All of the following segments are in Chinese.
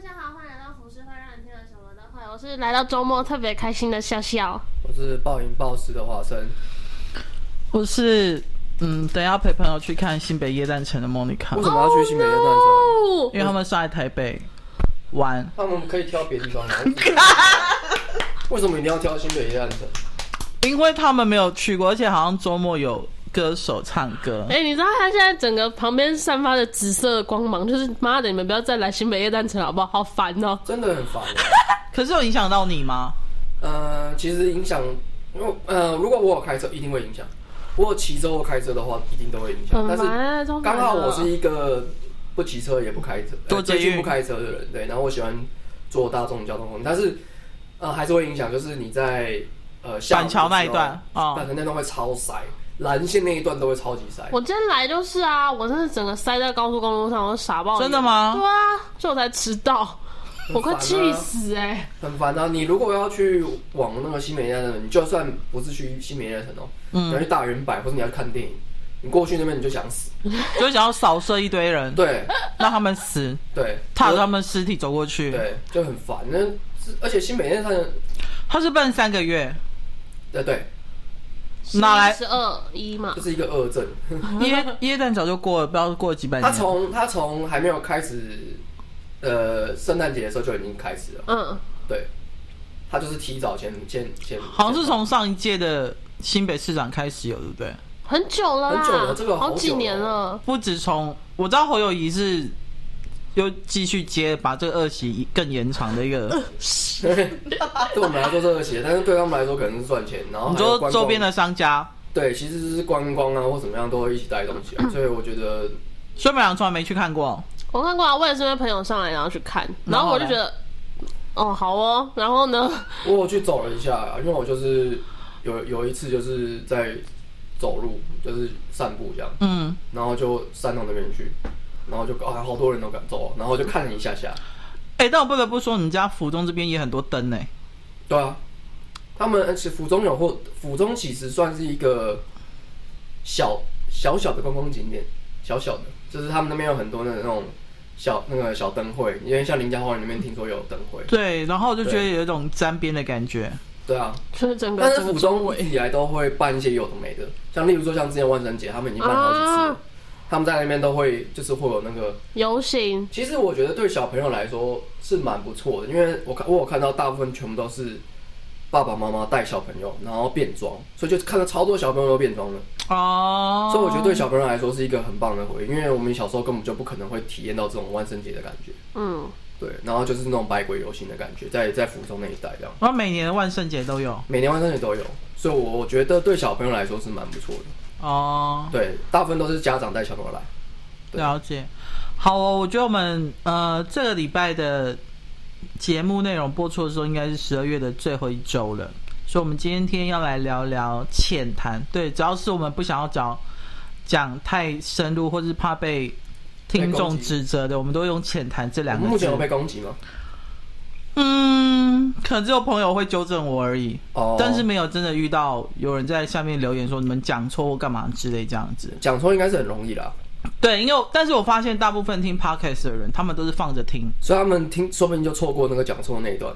大家好，欢迎来到服饰会，让你听了什么都会。我是来到周末特别开心的笑笑。我是暴饮暴食的华生。我是嗯，等一下陪朋友去看新北夜诞城的莫妮卡。为什么要去新北夜诞城？Oh, no! 因为他们上来台北玩。他们可以挑别的地方吗？为什么一定要挑新北夜诞城？因为他们没有去过，而且好像周末有。歌手唱歌，哎、欸，你知道他现在整个旁边散发的紫色的光芒，就是妈的，你们不要再来新北夜诞城好不好？好烦哦、喔，真的很烦。可是有影响到你吗？呃，其实影响，因为呃，如果我有开车，一定会影响；我有骑车或开车的话，一定都会影响。但是刚好我是一个不骑车也不开车，都接近不开车的人，对。然后我喜欢坐大众交通工具，但是呃，还是会影响，就是你在呃板桥那一段啊，板桥那段会超塞。蓝线那一段都会超级塞。我今天来就是啊，我真是整个塞在高速公路上，我傻爆。真的吗？对啊，所以我才迟到，啊、我快气死哎、欸！很烦啊！你如果要去往那个新美那的，你就算不是去新美那城哦，嗯，你要去大圆百或者你要看电影，你过去那边你就想死，就想要扫射一堆人，对，让他们死，对，踏着他们尸体走过去，对，就很烦。那而且新美那城，他是办三个月，对对。哪来十二一嘛？这是一个恶症。耶耶诞早就过了，不知道过了几百年。他从他从还没有开始，呃，圣诞节的时候就已经开始了。嗯，对，他就是提早前前前，好像是从上一届的新北市长开始有，对不对？很久了，很久了，这个好，好几年了。不止从我知道侯友宜是。又继续接，把这个恶习更延长的一个。对我们来说是恶习，但是对他们来说可能是赚钱。然后你说周边的商家，对，其实是观光啊或怎么样都会一起带动起来。所以我觉得，孙美良从来没去看过。我看过啊，我也是因为朋友上来然后去看，然后我就觉得，哦，好哦。然后呢，我有去走了一下，因为我就是有有一次就是在走路，就是散步这样，嗯，然后就散到那边去。然后就啊，好多人都敢走，然后就看了一下下。哎、欸，但我不得不说，你们家府中这边也很多灯呢。对啊，他们而且府中有或府中其实算是一个小小小的观光景点，小小的，就是他们那边有很多的那种小那个小灯会，因为像林家花园那边听说有灯会。对，然后我就觉得有一种沾边的感觉。对啊，就是整个。但是府中一直以来都会办一些有的没的，像例如说像之前万圣节，他们已经办好几次了。啊他们在那边都会，就是会有那个游行。其实我觉得对小朋友来说是蛮不错的，因为我看我有看到大部分全部都是爸爸妈妈带小朋友，然后变装，所以就看到超多小朋友都变装了。哦。所以我觉得对小朋友来说是一个很棒的回忆，因为我们小时候根本就不可能会体验到这种万圣节的感觉。嗯。对，然后就是那种百鬼游行的感觉，在在福州那一带这样。然后每年的万圣节都有。每年万圣节都有，所以我我觉得对小朋友来说是蛮不错的。哦，oh, 对，大部分都是家长带小朋友来。了解，好哦，我觉得我们呃这个礼拜的节目内容播出的时候，应该是十二月的最后一周了，所以，我们今天要来聊聊浅谈。对，只要是我们不想要讲讲太深入，或是怕被听众指责的，我们都用浅谈这两个字。目前有被攻击吗？嗯，可能只有朋友会纠正我而已，哦，但是没有真的遇到有人在下面留言说你们讲错或干嘛之类这样子。讲错应该是很容易啦。对，因为但是我发现大部分听 podcast 的人，他们都是放着听，所以他们听说不定就错过那个讲错那一段。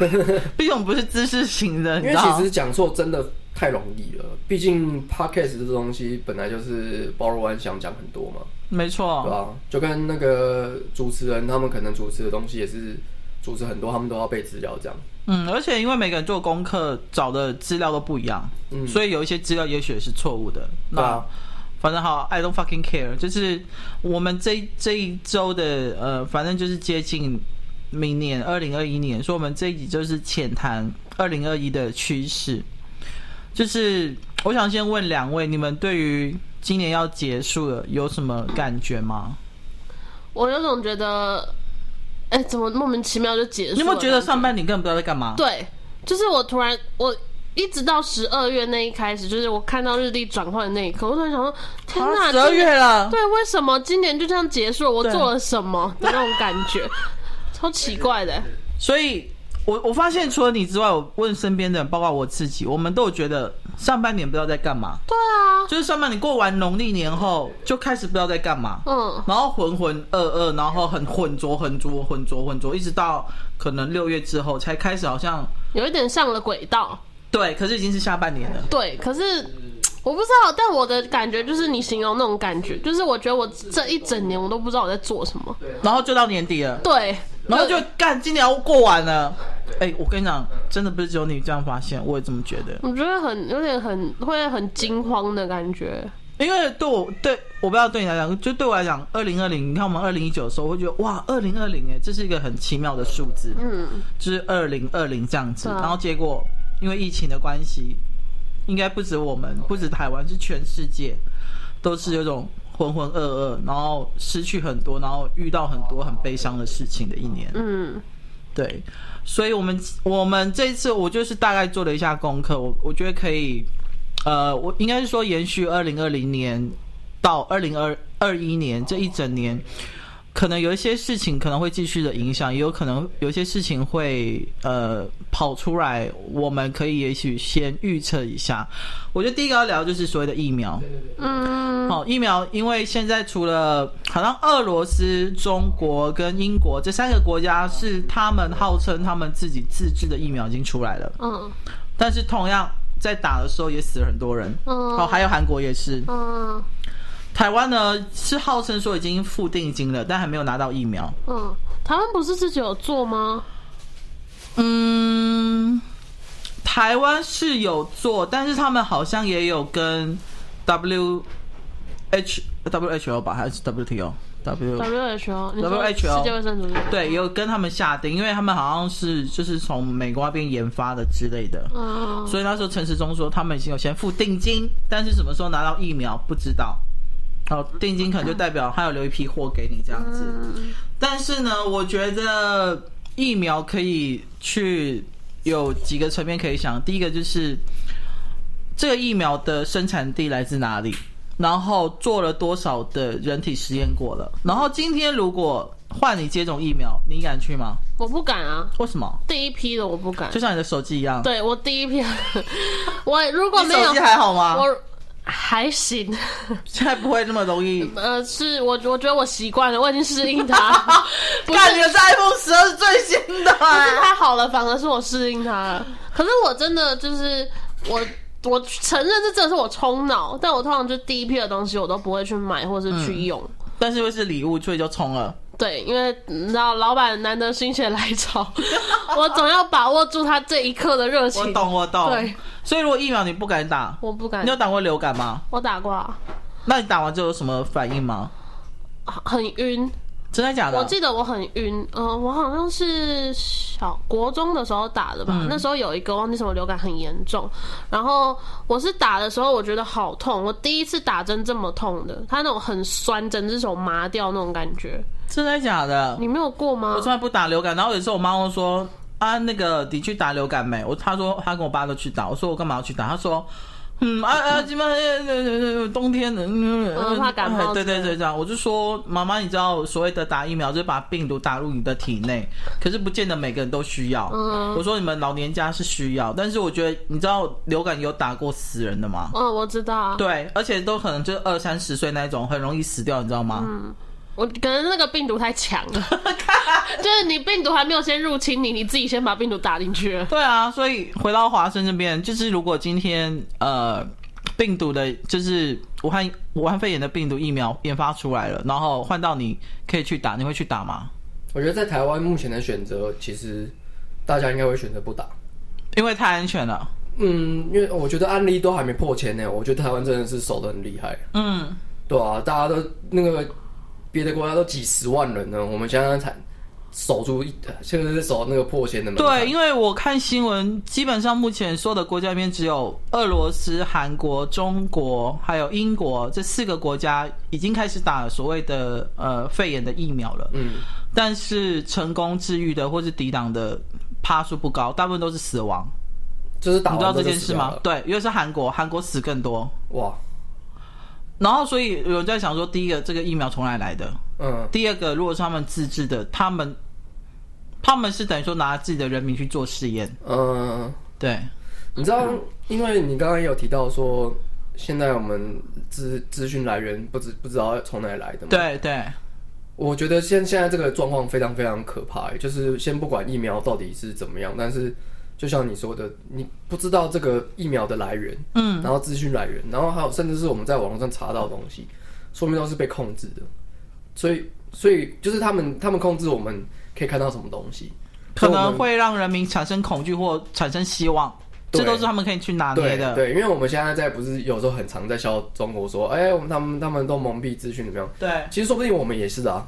毕竟我们不是知识型的，因为其实讲错真的太容易了。毕竟 podcast 这东西本来就是包罗万象，讲很多嘛。没错，对吧？就跟那个主持人，他们可能主持的东西也是。组织很多，他们都要背资料，这样。嗯，而且因为每个人做功课找的资料都不一样，嗯，所以有一些资料也许也是错误的。那、啊、反正好，I don't fucking care。就是我们这这一周的呃，反正就是接近明年二零二一年，所以我们这一集就是浅谈二零二一的趋势。就是我想先问两位，你们对于今年要结束了有什么感觉吗？我有种觉得。哎，怎么莫名其妙就结束？你有没有觉得上半年根本不知道在干嘛？对，就是我突然，我一直到十二月那一开始，就是我看到日历转换的那一刻，我突然想说：天哪，十二月了！对，为什么今年就这样结束了？我做了什么的那种感觉，超奇怪的。所以我我发现除了你之外，我问身边的人，包括我自己，我们都有觉得上半年不知道在干嘛。对啊，就是上半年过完农历年后，就开始不知道在干嘛。嗯，然后浑浑噩噩，然后很浑浊、浑浊、浑浊、浑浊，一直到可能六月之后才开始，好像有一点上了轨道。对，可是已经是下半年了。对，可是我不知道，但我的感觉就是你形容那种感觉，就是我觉得我这一整年我都不知道我在做什么。然后就到年底了。对。然后就干，今年要过完了。哎、欸，我跟你讲，真的不是只有你这样发现，我也这么觉得。我觉得很有点很会很惊慌的感觉。因为对我对我不知道对你来讲，就对我来讲，二零二零，你看我们二零一九的时候，我会觉得哇，二零二零哎，这是一个很奇妙的数字。嗯，就是二零二零这样子。啊、然后结果因为疫情的关系，应该不止我们，不止台湾，是全世界都是有种。浑浑噩噩，然后失去很多，然后遇到很多很悲伤的事情的一年。嗯，对，所以我们我们这一次我就是大概做了一下功课，我我觉得可以，呃，我应该是说延续二零二零年到二零二二一年这一整年。可能有一些事情可能会继续的影响，也有可能有一些事情会呃跑出来，我们可以也许先预测一下。我觉得第一个要聊就是所谓的疫苗，嗯，好，疫苗，因为现在除了好像俄罗斯、中国跟英国这三个国家是他们号称他们自己自制的疫苗已经出来了，嗯，但是同样在打的时候也死了很多人，嗯，好，还有韩国也是，嗯。台湾呢是号称说已经付定金了，但还没有拿到疫苗。嗯，台湾不是自己有做吗？嗯，台湾是有做，但是他们好像也有跟 W H W H O 吧，还是 W T O W W H O W H O 世界卫生组织对，有跟他们下定，因为他们好像是就是从美国那边研发的之类的。嗯，所以那时候陈时中说他们已经有先付定金，但是什么时候拿到疫苗不知道。好，定金可能就代表他有留一批货给你这样子，但是呢，我觉得疫苗可以去有几个层面可以想。第一个就是这个疫苗的生产地来自哪里，然后做了多少的人体实验过了。然后今天如果换你接种疫苗，你敢去吗？我不敢啊。为什么？第一批的我不敢，就像你的手机一样。对，我第一批，我如果没有，手机还好吗？我。还行，现在不会那么容易。呃，是我，我觉得我习惯了，我已经适应它。看你的 iPhone 十二是最新的，不是太好了，反而是我适应它了。可是我真的就是我，我承认这真的是我冲脑，但我通常就第一批的东西我都不会去买或是去用。嗯、但是因为是礼物，所以就冲了。对，因为你知道老板难得心血来潮，我总要把握住他这一刻的热情。我懂，我懂。对，所以如果疫苗你不敢打，我不敢。你有打过流感吗？我打过啊。那你打完之后有什么反应吗？很晕。真的假的？我记得我很晕，嗯、呃，我好像是小国中的时候打的吧。嗯、那时候有一个忘记什么流感很严重，然后我是打的时候我觉得好痛，我第一次打针这么痛的，它那种很酸，整只手麻掉那种感觉。真的假的？你没有过吗？我从来不打流感，然后有时候我妈会说啊，那个你去打流感没？我她说她跟我爸都去打，我说我干嘛要去打？她说。嗯啊啊，基本上冬天的，嗯，怕感冒。对对对，这样我就说，妈妈，你知道所谓的打疫苗，就是把病毒打入你的体内，可是不见得每个人都需要。嗯，我说你们老年家是需要，但是我觉得，你知道流感有打过死人的吗？嗯，我知道。对，而且都可能就二三十岁那种，很容易死掉，你知道吗？嗯。我可能那个病毒太强了，就是你病毒还没有先入侵你，你自己先把病毒打进去了。对啊，所以回到华生这边，就是如果今天呃病毒的，就是武汉武汉肺炎的病毒疫苗研发出来了，然后换到你可以去打，你会去打吗？我觉得在台湾目前的选择，其实大家应该会选择不打，因为太安全了。嗯，因为我觉得案例都还没破千呢，我觉得台湾真的是守的很厉害。嗯，对啊，大家都那个。别的国家都几十万人呢，我们现在才守住一，现在是守那个破千的门槛。对，因为我看新闻，基本上目前所有的国家里面，只有俄罗斯、韩国、中国还有英国这四个国家已经开始打所谓的呃肺炎的疫苗了。嗯，但是成功治愈的或是抵挡的趴数不高，大部分都是死亡。就是打，你知道这件事吗？对，因为是韩国，韩国死更多。哇。然后，所以有人在想说，第一个，这个疫苗从哪来的？嗯。第二个，如果是他们自制的，他们他他们是等于说拿自己的人民去做试验。嗯，对。你知道，因为你刚刚也有提到说，现在我们资资讯来源不知不知道从哪里来的嘛？对对。我觉得现现在这个状况非常非常可怕，就是先不管疫苗到底是怎么样，但是就像你说的，你不知道这个疫苗的来源，嗯，然后资讯来源，然后还有甚至是我们在网络上查到的东西，说明都是被控制的。所以，所以就是他们他们控制我们可以看到什么东西，可能会让人民产生恐惧或产生希望，这都是他们可以去拿捏的。对，对，因为我们现在在不是有时候很常在笑中国说，哎、欸，我们他们他们都蒙蔽资讯怎么样？对，其实说不定我们也是的啊，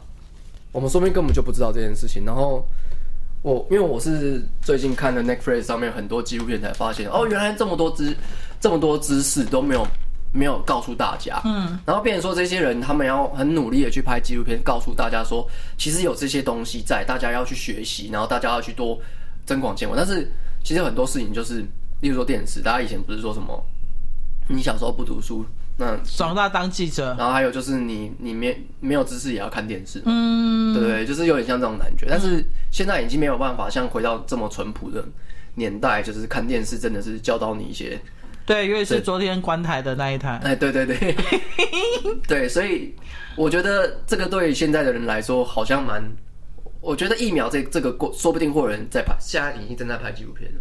我们说不定根本就不知道这件事情。然后我因为我是最近看的 Netflix 上面很多纪录片才发现，哦，原来这么多知这么多知识都没有。没有告诉大家，嗯，然后变成说这些人他们要很努力的去拍纪录片，告诉大家说，其实有这些东西在，大家要去学习，然后大家要去多增广见闻。但是其实很多事情就是，例如说电视，大家以前不是说什么，你小时候不读书，那长大当记者，然后还有就是你你没没有知识也要看电视，嗯，对对，就是有点像这种感觉。但是现在已经没有办法像回到这么淳朴的年代，就是看电视真的是教导你一些。对，因为是昨天关台的那一台。哎，对对对，对，所以我觉得这个对现在的人来说好像蛮，我觉得疫苗这这个过，说不定会有人在拍，现在已经正在拍纪录片了。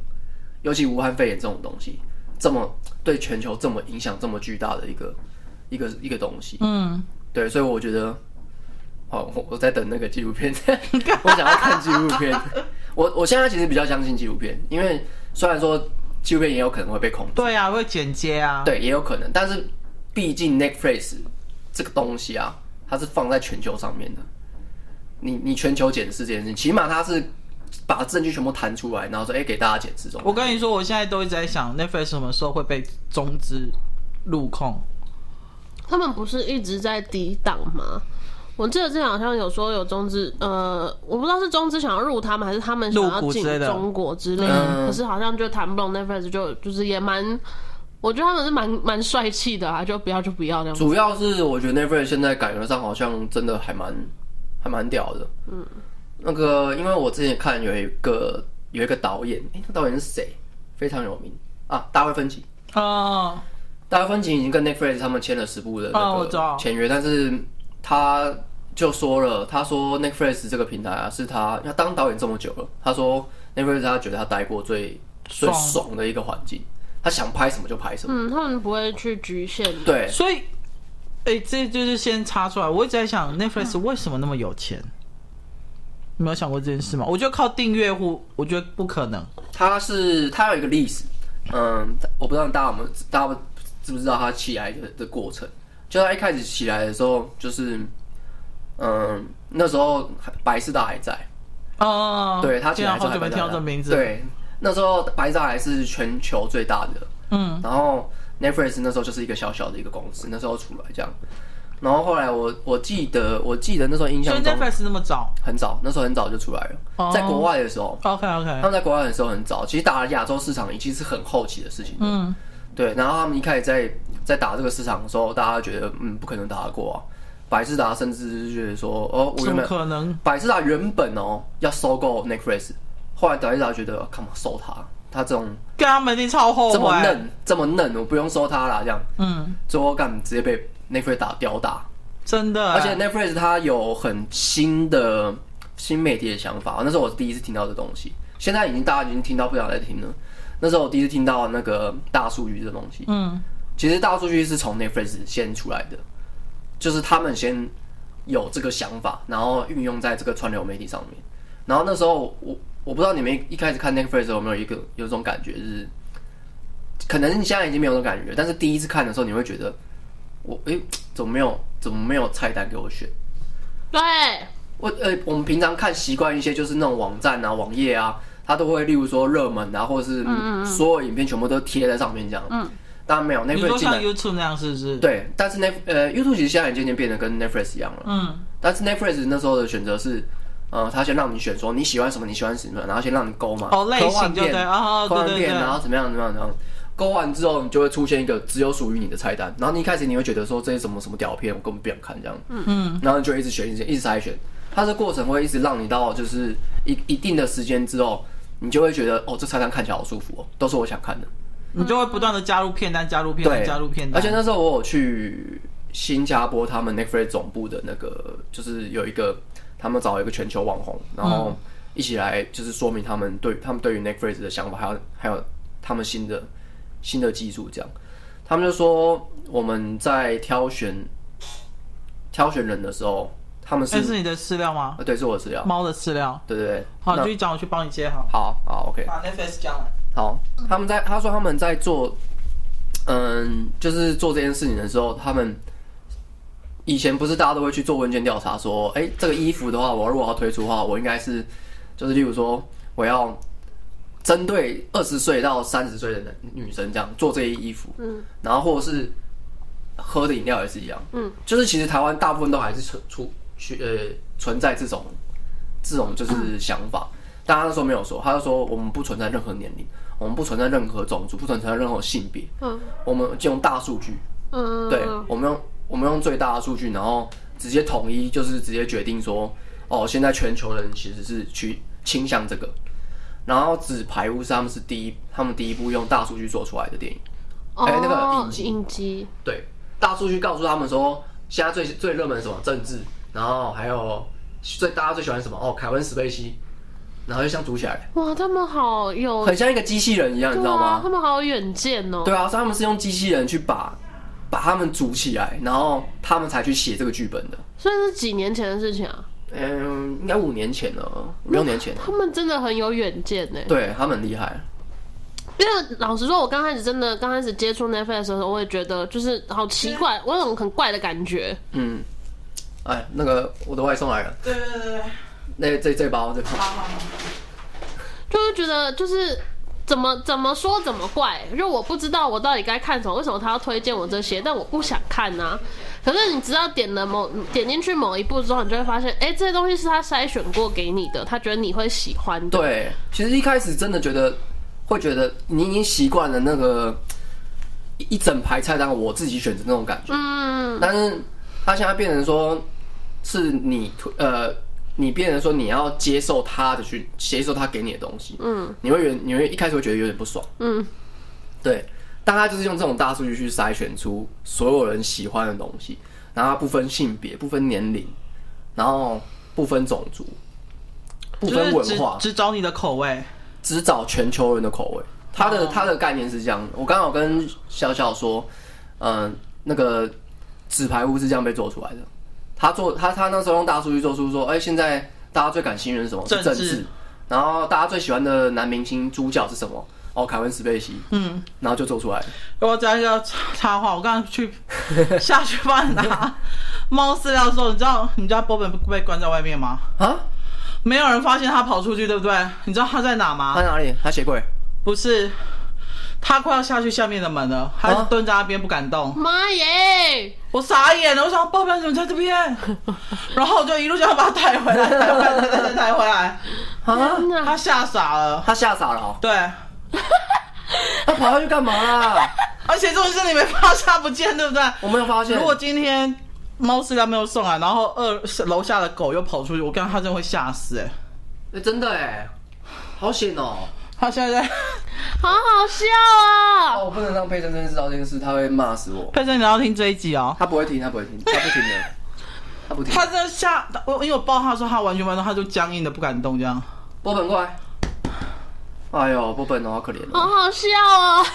尤其武汉肺炎这种东西，这么对全球这么影响这么巨大的一个一个一个东西，嗯，对，所以我觉得，好，我我在等那个纪录片，我想要看纪录片。我我现在其实比较相信纪录片，因为虽然说。纪录片也有可能会被控制，对啊，会剪接啊，对，也有可能。但是毕竟 Netflix 这个东西啊，它是放在全球上面的。你你全球检视这件事情，起码它是把证据全部弹出来，然后说，哎、欸，给大家解释中。我跟你说，我现在都一直在想，Netflix 什么时候会被中资入控？他们不是一直在抵挡吗？我记得之前好像有说有中资，呃，我不知道是中资想要入他们，还是他们想要进中国之类的。的可是好像就谈不拢，Netflix 就就是也蛮，我觉得他们是蛮蛮帅气的啊，就不要就不要那样。主要是我觉得 Netflix 现在感觉上好像真的还蛮还蛮屌的。嗯，那个因为我之前看有一个有一个导演，哎、欸，那导演是谁？非常有名啊，大卫芬奇啊，大卫芬奇已经跟 Netflix 他们签了十部的那个签约，但是。他就说了，他说 Netflix 这个平台啊，是他他当导演这么久了，他说 Netflix 他觉得他待过最最爽的一个环境，他想拍什么就拍什么。嗯，他们不会去局限。对，所以，哎、欸，这就是先插出来。我一直在想，Netflix 为什么那么有钱？嗯、你没有想过这件事吗？我觉得靠订阅户，我觉得不可能。他是他有一个历史，嗯，我不知道大家有没有，大家知不知道他起来的的过程？就他一开始起来的时候，就是，嗯，那时候百事达还在哦，对他起来好久没听这名字，对，那时候百事达还是全球最大的，嗯，然后 Netflix 那时候就是一个小小的一个公司，那时候出来这样，然后后来我我记得我记得那时候印象中，Netflix 那么早，很早，那时候很早就出来了，oh, 在国外的时候，OK OK，他们在国外的时候很早，其实打了亚洲市场已经是很后期的事情，嗯，对，然后他们一开始在。在打这个市场的时候，大家觉得嗯不可能打得过啊。百事达甚至觉得说哦，我原本可能百事达原本哦要收购 Netflix，后来百事达觉得干嘛收他？他这种跟他们一定超厚，这么嫩这么嫩，我不用收他了这样。嗯，最后干直接被 Netflix 打吊打，真的。而且 Netflix 它有很新的新媒体的想法，那时候我是第一次听到这东西，现在已经大家已经听到不想再听了。那时候我第一次听到那个大数据这东西，嗯。其实大数据是从 Netflix 先出来的，就是他们先有这个想法，然后运用在这个串流媒体上面。然后那时候我我不知道你们一开始看 Netflix 有没有一个有种感觉，就是可能你现在已经没有这种感觉，但是第一次看的时候你会觉得我哎怎么没有怎么没有菜单给我选？对，我呃我们平常看习惯一些就是那种网站啊网页啊，它都会例如说热门啊，或者是所有影片全部都贴在上面这样。嗯。当然没有，Netflix 像 YouTube 那样是不是？对，但是 Net 呃 YouTube 其实现在也渐渐变得跟 Netflix 一样了。嗯。但是 Netflix 那时候的选择是，呃，他先让你选说你喜欢什么，你喜欢什么，然后先让你勾嘛。哦，类型对对啊，科幻片，然后怎么样怎么样怎么样，勾完之后你就会出现一个只有属于你的菜单，然后你一开始你会觉得说这是什么什么屌片，我根本不想看这样。嗯嗯。然后你就一直选一直一直筛选，它的过程会一直让你到就是一一定的时间之后，你就会觉得哦，这菜单看起来好舒服哦，都是我想看的。你就会不断的加入片单，加入片单，加入片单。而且那时候我有去新加坡，他们 Netflix 总部的那个，就是有一个他们找一个全球网红，然后一起来就是说明他们对他们对于 Netflix 的想法，还有还有他们新的新的技术这样。他们就说我们在挑选挑选人的时候，他们是，是你的饲料吗？对，是我的饲料，猫的饲料。对对对，好，你就讲我去帮你接好。好，好，OK。把 Netflix 讲了。好，他们在他说他们在做，嗯，就是做这件事情的时候，他们以前不是大家都会去做问卷调查，说，哎，这个衣服的话，我如果要推出的话，我应该是，就是例如说，我要针对二十岁到三十岁的女生这样做这些衣服，嗯，然后或者是喝的饮料也是一样，嗯，就是其实台湾大部分都还是存出去呃存在这种这种就是想法，但他那时候没有说，他就说我们不存在任何年龄。我们不存在任何种族，不存在任何性别。嗯，我们就用大数据。嗯，对，我们用我们用最大的数据，然后直接统一，就是直接决定说，哦，现在全球人其实是去倾向这个。然后纸牌屋是他们是第一，他们第一部用大数据做出来的电影。哦，欸、那个影集。影集。对，大数据告诉他们说，现在最最热门什么政治，然后还有最大家最喜欢什么哦，凯文史贝西。然后就像组起来，哇，他们好有，很像一个机器人一样，啊、你知道吗？他们好有远见哦。对啊，所以他们是用机器人去把把他们组起来，然后他们才去写这个剧本的。所以是几年前的事情啊？嗯，应该五年前了，五六年前。他们真的很有远见呢。对，他们很厉害。因为老实说，我刚开始真的刚开始接触 Netflix 的时候，我也觉得就是好奇怪，我有种很怪的感觉。嗯。哎，那个我的外送来了。对对对对。那这这包这包，就是觉得就是怎么怎么说怎么怪，就我不知道我到底该看什么，为什么他要推荐我这些，但我不想看呢、啊。可是你知道点了某点进去某一步之后，你就会发现，哎、欸，这些东西是他筛选过给你的，他觉得你会喜欢的。对，其实一开始真的觉得会觉得你已经习惯了那个一整排菜单我自己选择那种感觉，嗯，但是他现在变成说是你推呃。你变成说你要接受他的去接受他给你的东西，嗯，你会原你会一开始会觉得有点不爽，嗯，对，大概就是用这种大数据去筛选出所有人喜欢的东西，然后它不分性别、不分年龄，然后不分种族，不分文化，只找你的口味，只找全球人的口味。他的他的概念是这样，我刚好跟小小说，嗯，那个纸牌屋是这样被做出来的。他做他他那时候用大数据做出说，哎、欸，现在大家最感兴趣是什么？政治。政治。然后大家最喜欢的男明星主角是什么？哦，凯文史贝西。嗯。然后就做出来。我讲一个插话，我刚刚去 下去帮你拿猫饲料的时候，你知道你家波本不被关在外面吗？啊？没有人发现他跑出去，对不对？你知道他在哪吗？他在哪里？他鞋柜。不是。他快要下去下面的门了，还是蹲在那边不敢动。妈耶！我傻眼了，我想报表怎么在这边？然后我就一路就要把他带回来，带回来，带带带回来。啊！他吓傻了，他吓傻了、喔。对，他跑下去干嘛啦？而且这种事你没发现他不见，对不对？我没有发现。如果今天猫饲料没有送来，然后二楼下的狗又跑出去，我刚刚他真的会吓死哎、欸！哎、欸，真的哎、欸，好险哦、喔！他现在，好好笑啊！哦，我不能让佩珍珍知道这件事，他会骂死我。佩珍，你要听这一集哦。他不会听，他不会听，他不听的，他不听。他在下我，因为我抱他的时候，他完全完全，他就僵硬的不敢动，这样。波本过来。哎呦，波本哦，好可怜。好好笑哦。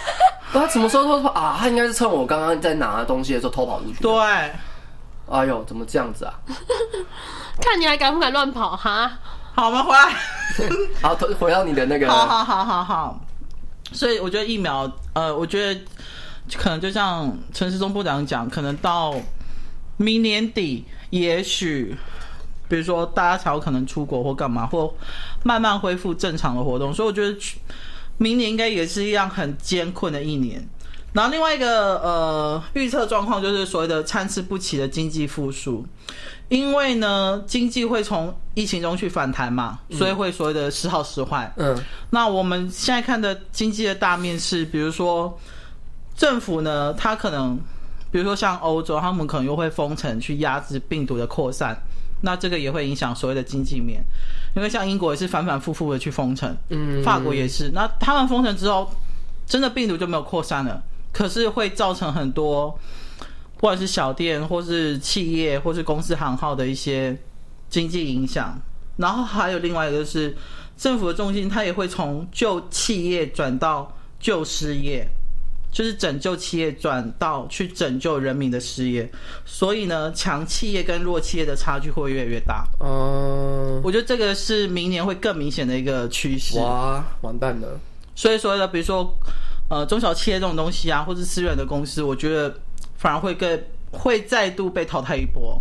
他什么时候偷跑啊？他应该是趁我刚刚在拿东西的时候偷跑出去。对。哎呦，怎么这样子啊？看你还敢不敢乱跑哈？好，我们回来。好，回到你的那个。好好好好好。所以我觉得疫苗，呃，我觉得可能就像陈世忠部长讲，可能到明年底，也许，比如说大家才有可能出国或干嘛，或慢慢恢复正常的活动。所以我觉得明年应该也是一样很艰困的一年。然后另外一个呃预测状况就是所谓的参差不齐的经济复苏。因为呢，经济会从疫情中去反弹嘛，所以会所谓的时好时坏。嗯，那我们现在看的经济的大面是，比如说政府呢，它可能，比如说像欧洲，他们可能又会封城去压制病毒的扩散。那这个也会影响所谓的经济面，因为像英国也是反反复复的去封城，嗯，法国也是。那他们封城之后，真的病毒就没有扩散了，可是会造成很多，不管是小店或是企业或是公司行号的一些经济影响。然后还有另外一个就是政府的重心，它也会从救企业转到救失业。就是拯救企业转到去拯救人民的失业，所以呢，强企业跟弱企业的差距会越来越大。嗯，我觉得这个是明年会更明显的一个趋势。哇，完蛋了！所以说呢，比如说，呃，中小企业这种东西啊，或是私人的公司，我觉得反而会更会再度被淘汰一波。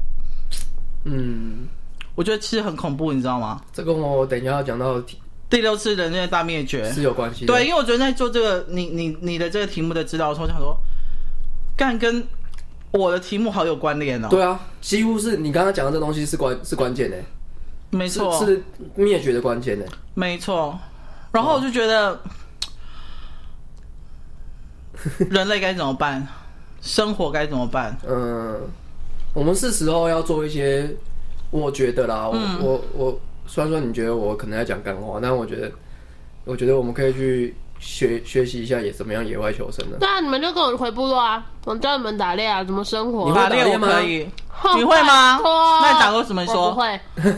嗯，我觉得其实很恐怖，你知道吗？这个我等一下要讲到。第六次人类大灭绝是有关系，对，因为我觉得在做这个你你你的这个题目的指导的时候，我想说，干跟我的题目好有关联哦。对啊，几乎是你刚刚讲的这东西是关是关键的，没错，是灭绝的关键的，没错。然后我就觉得，人类该怎么办？生活该怎么办？嗯，我们是时候要做一些，我觉得啦，嗯、我我我。虽然说你觉得我可能在讲干话，但我觉得，我觉得我们可以去学学习一下，也怎么样野外求生的。对啊，你们就跟我回部落啊，我教你们打猎啊，怎么生活。你会打猎吗？可以。你会吗？那你打过什么？你说。不会。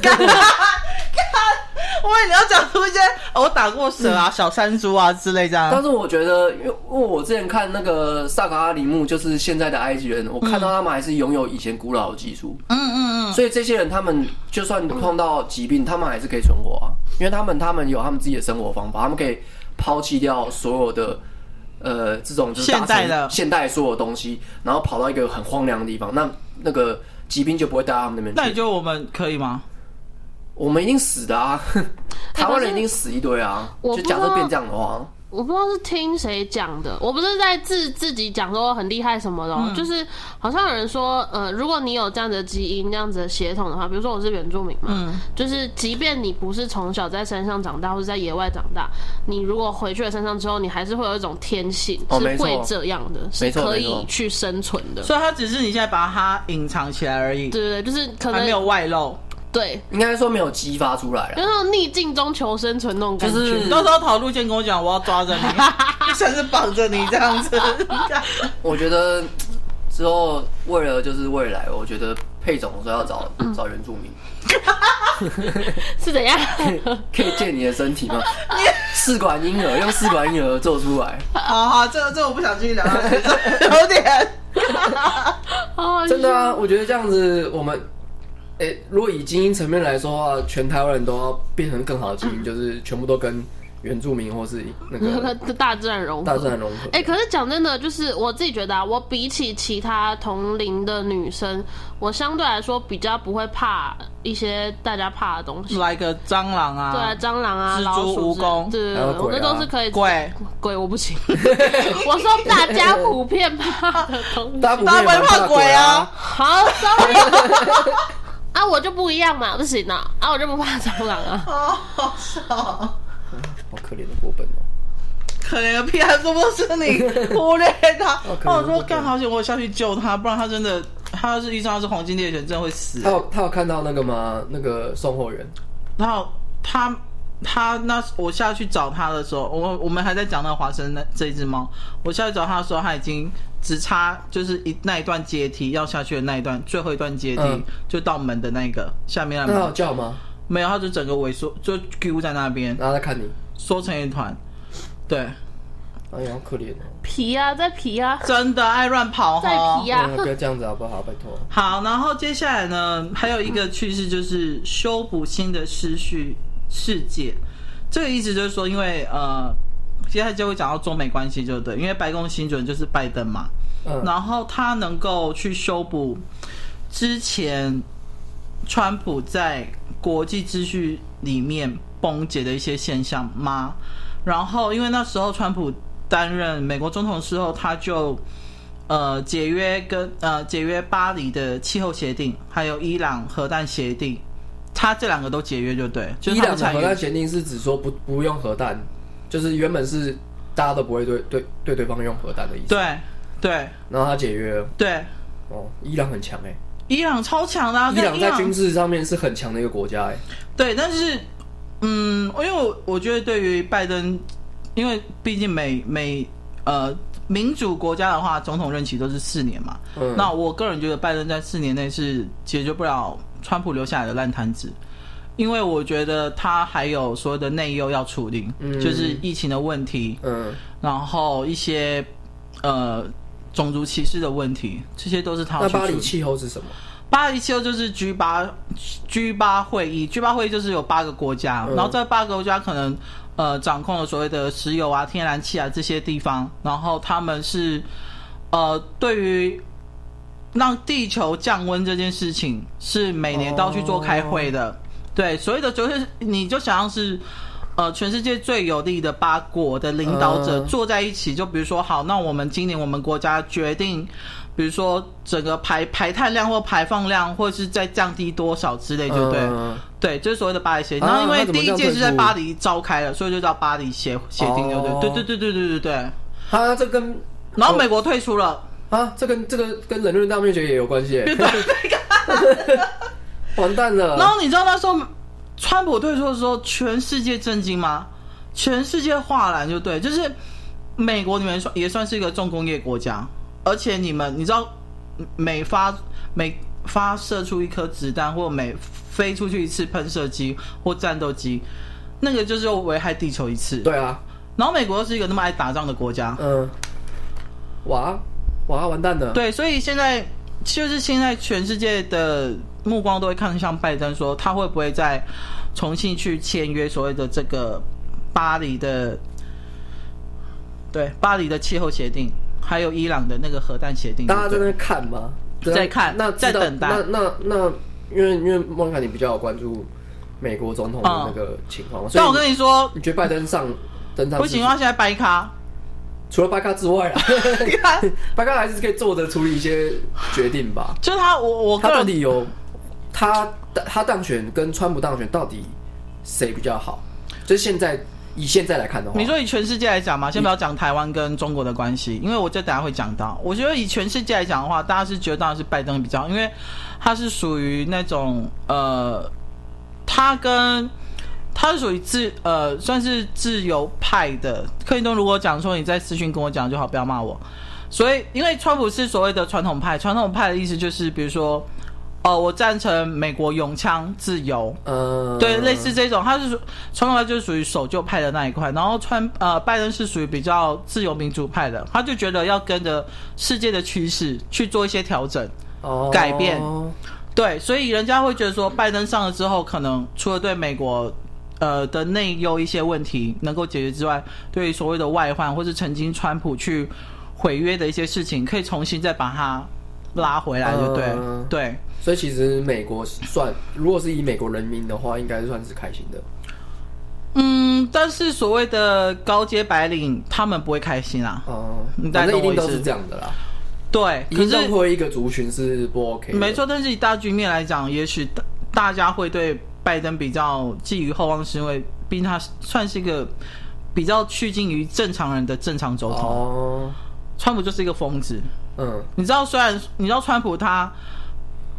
我以为你要讲出一些，我打过蛇啊、小山猪啊之类这样。但是我觉得，因为我之前看那个萨卡阿里木，就是现在的埃及人，我看到他们还是拥有以前古老的技术。嗯嗯嗯。所以这些人，他们就算碰到疾病，他们还是可以存活啊，因为他们他们有他们自己的生活方法，他们可以抛弃掉所有的呃这种就是现代的现代所有东西，然后跑到一个很荒凉的地方，那那个疾病就不会带到他们那边去。那你觉得我们可以吗？我们一定死的啊！台湾人一定死一堆啊！就假设变这样的话，我不知道是听谁讲的，我不是在自自己讲说很厉害什么的，嗯、就是好像有人说，呃，如果你有这样的基因、这样子的血统的话，比如说我是原住民嘛，嗯、就是即便你不是从小在山上长大或者在野外长大，你如果回去了山上之后，你还是会有一种天性是会这样的，是可以去生存的。所以它只是你现在把它隐藏起来而已，对对对，就是可能没有外露。对，应该说没有激发出来了，就那种逆境中求生存那种感觉。就是到时候跑路线跟我讲，我要抓着你，像是绑着你这样子。我觉得 之后为了就是未来，我觉得配种的时候要找找原住民，是怎样？可以借你的身体吗？试管婴儿用试管婴儿做出来。好好，这个这个我不想继续聊下去，有点。真的啊，我觉得这样子我们。如果以精英层面来说的话，全台湾人都要变成更好的精英，嗯、就是全部都跟原住民或是那个 大自然融合。大自然融合。哎、欸，可是讲真的，就是我自己觉得啊，我比起其他同龄的女生，我相对来说比较不会怕一些大家怕的东西，来个蟑螂啊，对，蟑螂啊，蜘蛛、蜈蚣，对对对，我那都是可以。鬼鬼我不行，我说大家普遍怕的东西，大家不会怕鬼啊。好，sorry。啊，我就不一样嘛，不行啊！啊，我就不怕蟑螂啊！好，好笑，好可怜的波本哦，可怜个屁，还说不是你忽略他？那我说干好险，我下去救他，不然他真的，他要是遇上他是黄金猎犬，真的会死。他有他有看到那个吗？那个送货员，然后他。他那我下去找他的时候，我我们还在讲那个华生那这一只猫。我下去找他的时候，他已经只差就是一那一段阶梯要下去的那一段最后一段阶梯，嗯、就到门的那个下面那。他有叫吗？没有，他就整个萎缩，就丢在那边。然后在看你，缩成一团。对，哎呀，好可怜哦。皮啊，在皮啊，真的爱乱跑，在皮啊，不要这样子好不好？拜托。好，然后接下来呢，还有一个趋势就是修补新的失序。世界，这个意思就是说，因为呃，接下来就会讲到中美关系，就对，因为白宫新主人就是拜登嘛，嗯，然后他能够去修补之前川普在国际秩序里面崩解的一些现象吗？然后，因为那时候川普担任美国总统的时候，他就呃解约跟呃解约巴黎的气候协定，还有伊朗核弹协定。他这两个都解约就对，就是、伊朗的核弹协定是指说不不用核弹，就是原本是大家都不会对对对对对方用核弹的意思。对对，然后他解约了。对，哦，伊朗很强哎。伊朗超强的、啊，伊朗在军事上面是很强的一个国家哎。对，但是嗯，因为我我觉得对于拜登，因为毕竟美美呃民主国家的话，总统任期都是四年嘛。嗯。那我个人觉得拜登在四年内是解决不了川普留下来的烂摊子。因为我觉得他还有所有的内忧要处理，嗯，就是疫情的问题，嗯，然后一些呃种族歧视的问题，这些都是他。那巴黎气候是什么？巴黎气候就是 G 八 G 八会议，G 八会议就是有八个国家，嗯，然后这八个国家可能呃掌控了所谓的石油啊、天然气啊这些地方，然后他们是呃对于让地球降温这件事情是每年都要去做开会的，对，所谓的就是你就想象是呃全世界最有力的八国的领导者坐在一起，就比如说好，那我们今年我们国家决定，比如说整个排排碳量或排放量或是在降低多少之类，对不对？对，就是所谓的巴黎协定。然后因为第一届是在巴黎召开了，所以就叫巴黎协协定，对不对？对对对对对对他。这跟然后美国退出了。啊，这跟这个跟人类大灭绝也有关系。完蛋了！然后你知道那时候川普退出的时候，全世界震惊吗？全世界哗然，就对，就是美国你们算也算是一个重工业国家，而且你们你知道每发每发射出一颗子弹，或每飞出去一次喷射机或战斗机，那个就是危害地球一次。对啊，然后美国又是一个那么爱打仗的国家，嗯，哇哇完蛋了！对，所以现在就是现在全世界的。目光都会看向拜登，说他会不会再重新去签约所谓的这个巴黎的，对巴黎的气候协定，还有伊朗的那个核弹协定。大家在那看吗？在看，那在等待。那那那，因为因为莫妮卡你比较有关注美国总统的那个情况，所以我跟你说，你觉得拜登上登场不行，他现在掰咖。除了巴卡之外啊，巴卡还是可以坐着处理一些决定吧。就他，我我他到底有？他他当选跟川普当选到底谁比较好？就是现在以现在来看的话，你说以全世界来讲嘛，先不要讲台湾跟中国的关系，因为我这等下会讲到。我觉得以全世界来讲的话，大家是觉得当然是拜登比较，因为他是属于那种呃，他跟他是属于自呃算是自由派的。柯林东如果讲说你在私讯跟我讲就好，不要骂我。所以因为川普是所谓的传统派，传统派的意思就是比如说。呃，我赞成美国拥枪自由，呃，对，类似这种，他是传统派就是属于守旧派的那一块，然后川呃拜登是属于比较自由民主派的，他就觉得要跟着世界的趋势去做一些调整，哦，改变，对，所以人家会觉得说拜登上了之后，可能除了对美国呃的内忧一些问题能够解决之外，对于所谓的外患或是曾经川普去毁约的一些事情，可以重新再把它拉回来，就对，嗯、对。所以其实美国算，如果是以美国人民的话，应该算是开心的。嗯，但是所谓的高阶白领，他们不会开心啊。哦、嗯，反正一定都是这样的啦。对，可是任何一个族群是不 OK。没错，但是以大局面来讲，也许大大家会对拜登比较寄予厚望，是因为毕竟他算是一个比较趋近于正常人的正常总统。哦，川普就是一个疯子。嗯，你知道，虽然你知道川普他。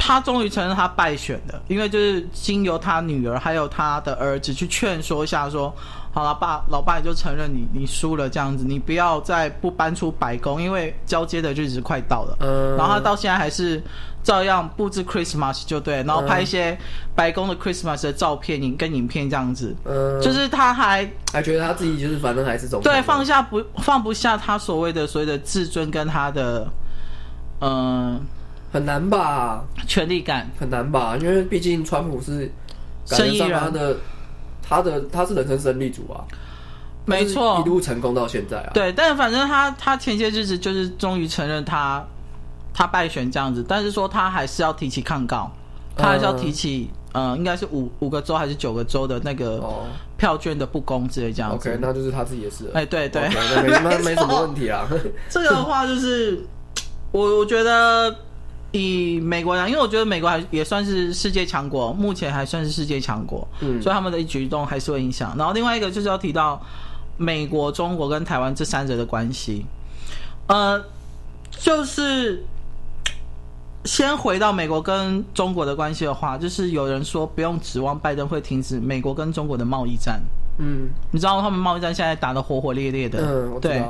他终于承认他败选的，因为就是经由他女儿还有他的儿子去劝说一下，说好了，爸，老爸也就承认你你输了这样子，你不要再不搬出白宫，因为交接的日子快到了。嗯。然后他到现在还是照样布置 Christmas 就对，然后拍一些白宫的 Christmas 的照片、影跟影片这样子。嗯。就是他还还觉得他自己就是反正还是总统。对，放下不放不下他所谓的所谓的自尊跟他的嗯。很难吧？权力感很难吧？因为毕竟川普是生意人，他的他的他是人生胜利组啊，没错，一路成功到现在啊。对，但反正他他前些日子就是终于承认他他败选这样子，但是说他还是要提起抗告，他还是要提起呃，应该是五五个州还是九个州的那个票券的不公之类这样子。OK，那就是他自己的事了。哎，对对，没什么 没什么问题啊。这个的话就是我我觉得。以美国来讲，因为我觉得美国还也算是世界强国，目前还算是世界强国，嗯，所以他们的一举一动还是会影响。然后另外一个就是要提到美国、中国跟台湾这三者的关系，呃，就是先回到美国跟中国的关系的话，就是有人说不用指望拜登会停止美国跟中国的贸易战。嗯，你知道他们贸易战现在打得火火烈烈的。嗯，对。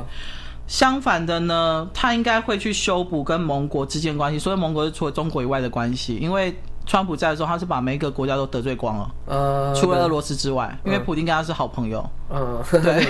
相反的呢，他应该会去修补跟盟国之间关系。所以盟国是除了中国以外的关系，因为川普在的时候，他是把每一个国家都得罪光了。呃，除了俄罗斯之外，因为普京跟他是好朋友。嗯，对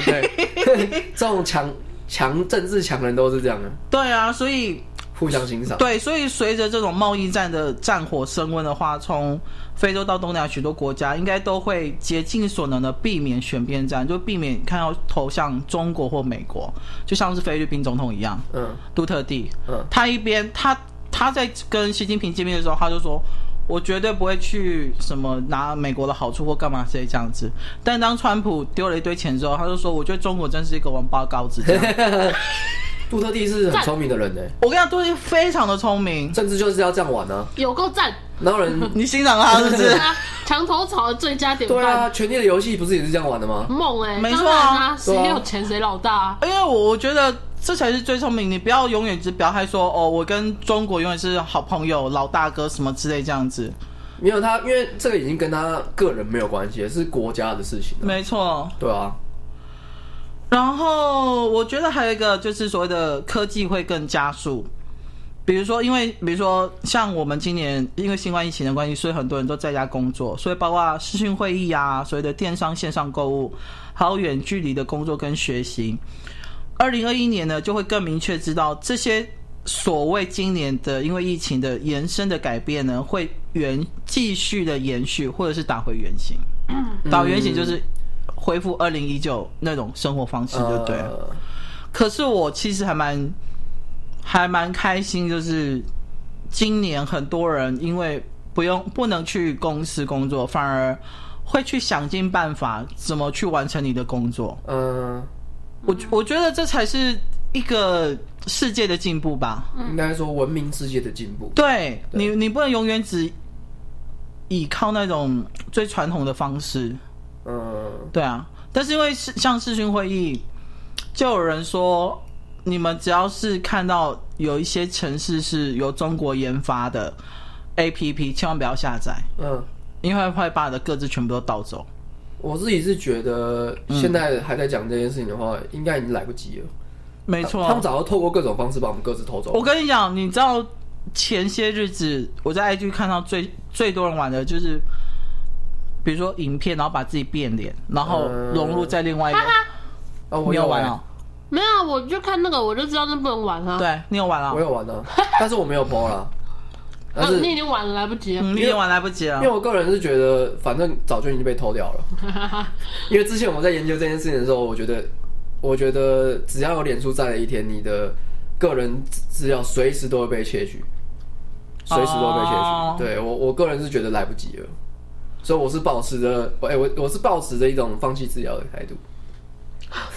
对，这种强强政治强人都是这样的。对啊，所以。互相欣赏。对，所以随着这种贸易战的战火升温的话，从非洲到东南亚许多国家，应该都会竭尽所能的避免选边站，就避免看到投向中国或美国，就像是菲律宾总统一样，嗯，杜特地，嗯，他一边他他在跟习近平见面的时候，他就说，我绝对不会去什么拿美国的好处或干嘛之类这样子。但当川普丢了一堆钱之后，他就说，我觉得中国真是一个王八羔子。杜特地是很聪明的人呢，我跟你讲，杜特地非常的聪明，政治就是要这样玩呢，有够赞。哪有人 你欣赏他是不是？墙头草的最佳典范。对啊，权力的游戏不是也是这样玩的吗？梦哎，没错啊，谁有钱谁老大。因为我我觉得这才是最聪明，你不要永远只表态说哦，我跟中国永远是好朋友、老大哥什么之类这样子。没有他，因为这个已经跟他个人没有关系，是国家的事情。没错，对啊。然后我觉得还有一个就是所谓的科技会更加速，比如说因为比如说像我们今年因为新冠疫情的关系，所以很多人都在家工作，所以包括视讯会议啊，所谓的电商线上购物，还有远距离的工作跟学习。二零二一年呢，就会更明确知道这些所谓今年的因为疫情的延伸的改变呢，会原继续的延续，或者是打回原形。打回原形就是。恢复二零一九那种生活方式就对了。呃、可是我其实还蛮还蛮开心，就是今年很多人因为不用不能去公司工作，反而会去想尽办法怎么去完成你的工作。嗯、呃，我我觉得这才是一个世界的进步吧。应该说文明世界的进步。对，对你，你不能永远只依靠那种最传统的方式。嗯，对啊，但是因为是像视讯会议，就有人说，你们只要是看到有一些城市是由中国研发的 APP，千万不要下载。嗯，因为会把你的各自全部都盗走。我自己是觉得，现在还在讲这件事情的话，嗯、应该已经来不及了。没错，他们早就透过各种方式把我们各自偷走。我跟你讲，你知道前些日子我在 IG 看到最最多人玩的就是。比如说影片，然后把自己变脸，然后融入在另外一个。哦，我有玩啊。没有啊，我就看那个，我就知道那不能玩啊。对，你有玩啊？我有玩啊，但是我没有 po 了。但是你已经玩了，来不及了。你已经玩来不及了。因为我个人是觉得，反正早就已经被偷掉了。因为之前我们在研究这件事情的时候，我觉得，我觉得只要有脸书在的一天，你的个人资料随时都会被窃取，随时都会被窃取。Oh. 对我，我个人是觉得来不及了。所以我是保持着，哎、欸，我我是保持着一种放弃治疗的态度。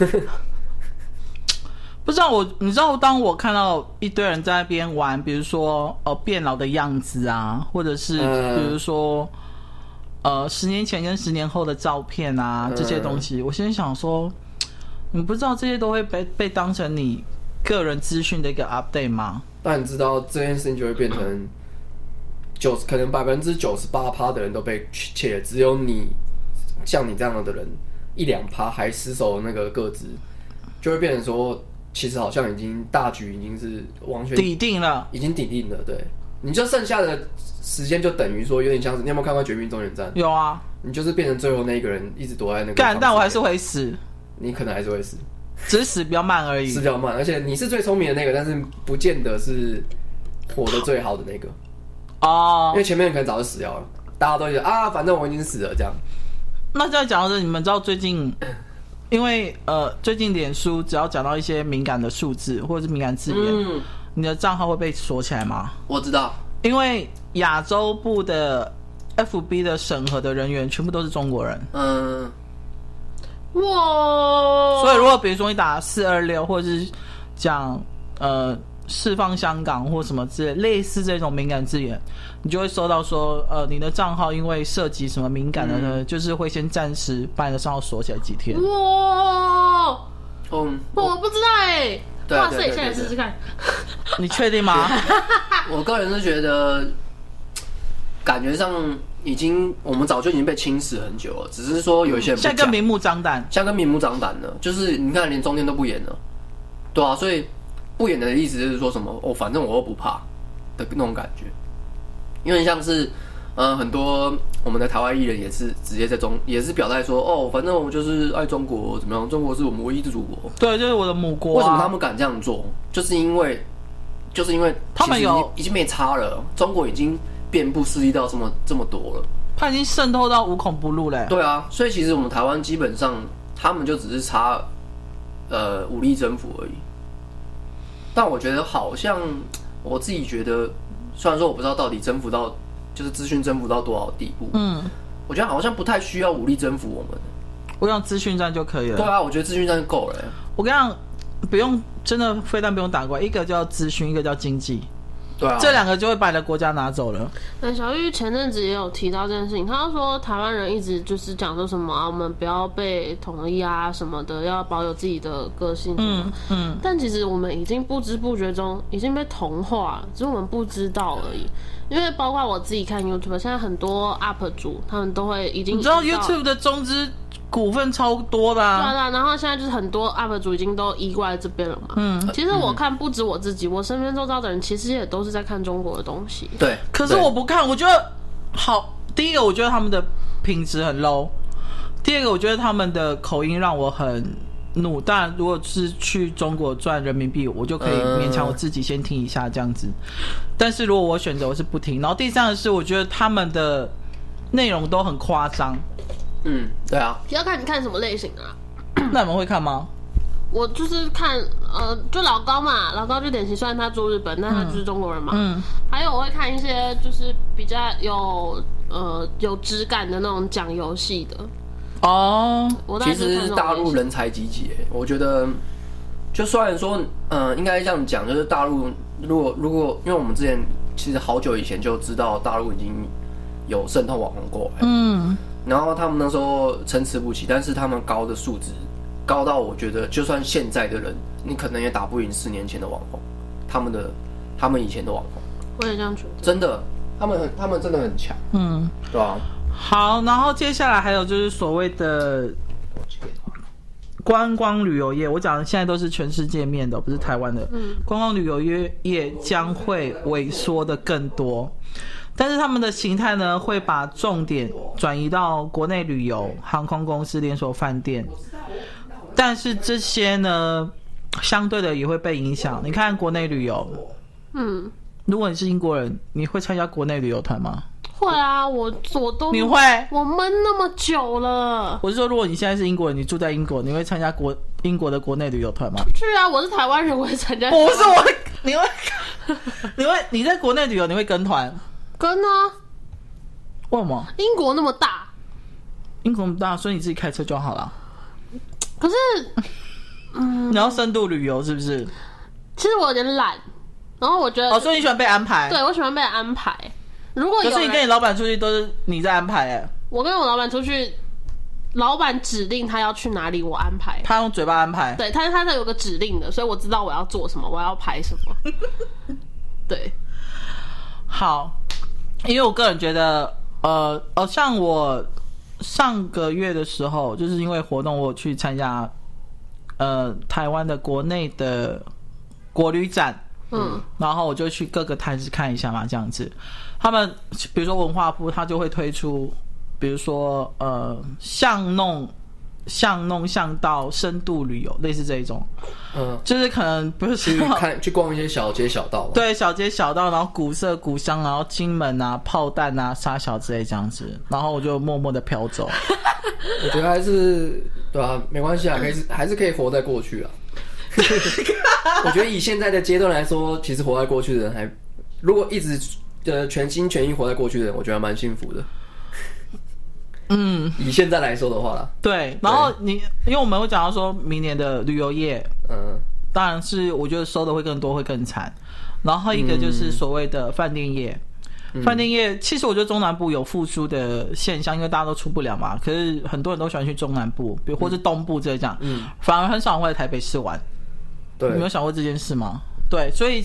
不知道我，你知道，当我看到一堆人在那边玩，比如说呃变老的样子啊，或者是比如说呃十年前跟十年后的照片啊这些东西，我先想说，你不知道这些都会被被当成你个人资讯的一个 update 吗？但你知道这件事情就会变成。九十可能百分之九十八趴的人都被窃，只有你像你这样的人一两趴还失守那个个子，就会变成说，其实好像已经大局已经是完全底定了，已经底定了。对，你就剩下的时间就等于说有点像是，你有没有看过《绝命终点站》？有啊，你就是变成最后那一个人，一直躲在那个。干，但我还是会死。你可能还是会死，只是死比较慢而已。死比较慢，而且你是最聪明的那个，但是不见得是活得最好的那个。哦，因为前面可能早就死掉了，大家都觉得啊，反正我已经死了这样。那再讲到这，你们知道最近，因为呃，最近脸书只要讲到一些敏感的数字或者是敏感字眼，嗯、你的账号会被锁起来吗？我知道，因为亚洲部的 FB 的审核的人员全部都是中国人。嗯，哇！所以如果比如说你打四二六，或者是讲呃。释放香港或什么之类类似这种敏感字眼，你就会收到说，呃，你的账号因为涉及什么敏感的呢，嗯、就是会先暂时把你的账号锁起来几天。哇！嗯，我不知道哎。哇塞，现在试试看。你确定吗？我个人是觉得，感觉上已经我们早就已经被侵蚀很久了，只是说有一些人现在更明目张胆，像跟明目张胆的，就是你看连中天都不演了，对啊，所以不演的意思就是说什么哦，反正我又不怕的那种感觉，因为像是。嗯，很多我们的台湾艺人也是直接在中，也是表态说，哦，反正我们就是爱中国，怎么样？中国是我们唯一的祖国，对，就是我的母国啊。为什么他们敢这样做？就是因为，就是因为他们有已经没差了，中国已经遍布势力到这么这么多了，他已经渗透到无孔不入嘞。对啊，所以其实我们台湾基本上，他们就只是差呃武力征服而已。但我觉得好像我自己觉得，虽然说我不知道到底征服到。就是资讯征服到多少地步？嗯，我觉得好像不太需要武力征服我们，我用资讯战就可以了。对啊，我觉得资讯战就够了。我跟你讲，不用真的非但不用打怪，一个叫资讯，一个叫经济。对啊，这两个就会把你的国家拿走了。那小玉前阵子也有提到这件事情，他说台湾人一直就是讲说什么啊，我们不要被统一啊什么的，要保有自己的个性什么。嗯嗯。但其实我们已经不知不觉中已经被同化了，只是我们不知道而已。因为包括我自己看 YouTube，现在很多 UP 主他们都会已经，你知道 YouTube 的中资股份超多的啊，对啊，然后现在就是很多 UP 主已经都移过来这边了嘛。嗯，其实我看不止我自己，我身边周遭的人其实也都是在看中国的东西。对，可是我不看，我觉得好。第一个，我觉得他们的品质很 low；第二个，我觉得他们的口音让我很。努，但如果是去中国赚人民币，我就可以勉强我自己先听一下这样子。但是如果我选择，我是不听。然后第三个是，我觉得他们的内容都很夸张。嗯，对啊。要看你看什么类型啊？那你们会看吗？我就是看，呃，就老高嘛，老高就典型，虽然他住日本，但他就是中国人嘛。嗯。还有我会看一些就是比较有呃有质感的那种讲游戏的。哦，其实大陆人才济济，我觉得，就虽然说，嗯、呃，应该这样讲，就是大陆如果如果，因为我们之前其实好久以前就知道大陆已经有渗透网红过来，嗯，然后他们那时候参差不齐，但是他们高的素质高到我觉得，就算现在的人，你可能也打不赢四年前的网红，他们的他们以前的网红，我也这样觉得，真的，他们很他们真的很强，嗯，对吧？好，然后接下来还有就是所谓的观光旅游业，我讲的现在都是全世界面的，不是台湾的。嗯，观光旅游业业将会萎缩的更多，但是他们的形态呢，会把重点转移到国内旅游、航空公司、连锁饭店，但是这些呢，相对的也会被影响。你看国内旅游，嗯，如果你是英国人，你会参加国内旅游团吗？会啊，我我都你会，我闷那么久了。我是说，如果你现在是英国人，你住在英国，你会参加国英国的国内旅游团吗？去啊，我是台湾人，我会参加。不是我，你会，你会你在国内旅游，你会跟团？跟啊？为什么？英国那么大，英国那么大，所以你自己开车就好了。可是，嗯，你要深度旅游是不是？其实我有点懒，然后我觉得，哦，所以你喜欢被安排？对，我喜欢被安排。如果有可是你跟你老板出去都是你在安排哎，我跟我老板出去，老板指定他要去哪里，我安排。他用嘴巴安排，对，他是他是有个指令的，所以我知道我要做什么，我要排什么。对，好，因为我个人觉得，呃，哦，像我上个月的时候，就是因为活动，我去参加，呃，台湾的国内的国旅展。嗯，然后我就去各个摊子看一下嘛，这样子。他们比如说文化部，他就会推出，比如说呃巷弄、巷弄巷道深度旅游，类似这一种。嗯，就是可能不是去看去逛一些小街小道。对，小街小道，然后古色古香，然后金门啊、炮弹啊、沙小之类这样子。然后我就默默的飘走。我觉得还是对啊，没关系啊，可以还是可以活在过去啊。我觉得以现在的阶段来说，其实活在过去的人还，如果一直呃全心全意活在过去的人，我觉得还蛮幸福的。嗯，以现在来说的话啦，对。然后你，因为我们会讲到说明年的旅游业，嗯，当然是我觉得收的会更多，会更惨。然后一个就是所谓的饭店业，饭店业其实我觉得中南部有复苏的现象，因为大家都出不了嘛。可是很多人都喜欢去中南部，比如或是东部这样，嗯，反而很少会在台北市玩。对，你有想过这件事吗？对，所以